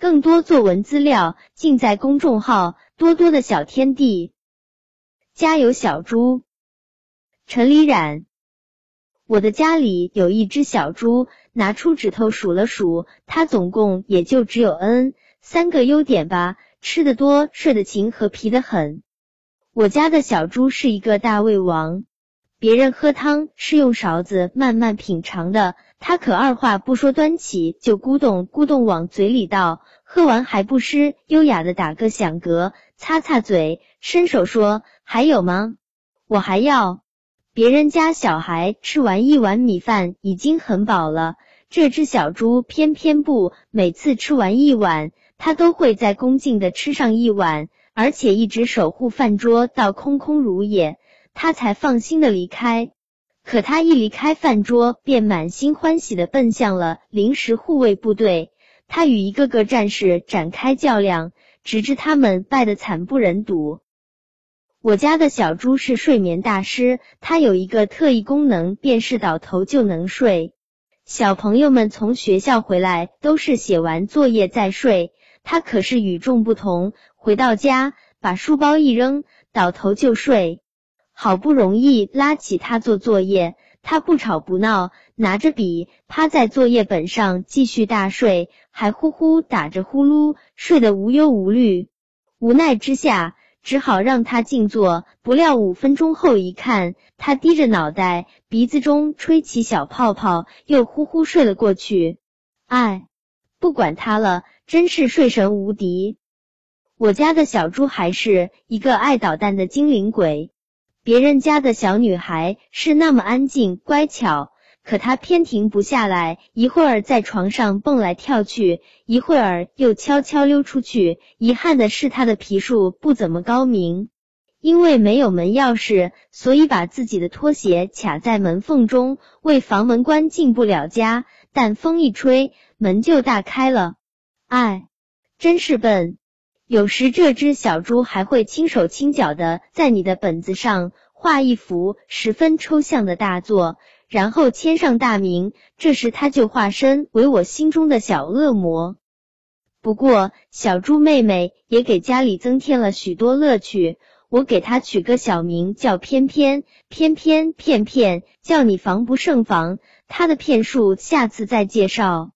更多作文资料尽在公众号多多的小天地。家有小猪，陈李冉。我的家里有一只小猪，拿出指头数了数，它总共也就只有 n 三个优点吧：吃得多，睡得勤和皮得很。我家的小猪是一个大胃王，别人喝汤是用勺子慢慢品尝的，他可二话不说端起就咕咚咕咚往嘴里倒，喝完还不失优雅的打个响嗝，擦擦嘴，伸手说：“还有吗？我还要。”别人家小孩吃完一碗米饭已经很饱了，这只小猪偏偏不，每次吃完一碗，它都会再恭敬的吃上一碗，而且一直守护饭桌到空空如也，他才放心的离开。可他一离开饭桌，便满心欢喜的奔向了临时护卫部队，他与一个个战士展开较量，直至他们败得惨不忍睹。我家的小猪是睡眠大师，它有一个特异功能，便是倒头就能睡。小朋友们从学校回来都是写完作业再睡，它可是与众不同。回到家，把书包一扔，倒头就睡。好不容易拉起他做作业，他不吵不闹，拿着笔趴在作业本上继续大睡，还呼呼打着呼噜，睡得无忧无虑。无奈之下。只好让他静坐，不料五分钟后一看，他低着脑袋，鼻子中吹起小泡泡，又呼呼睡了过去。哎，不管他了，真是睡神无敌。我家的小猪还是一个爱捣蛋的精灵鬼，别人家的小女孩是那么安静乖巧。可她偏停不下来，一会儿在床上蹦来跳去，一会儿又悄悄溜出去。遗憾的是，她的皮术不怎么高明，因为没有门钥匙，所以把自己的拖鞋卡在门缝中，为防门关进不了家。但风一吹，门就大开了。哎，真是笨！有时这只小猪还会轻手轻脚的在你的本子上画一幅十分抽象的大作。然后签上大名，这时他就化身为我心中的小恶魔。不过，小猪妹妹也给家里增添了许多乐趣。我给她取个小名叫偏偏，偏偏片片，叫你防不胜防。她的骗术下次再介绍。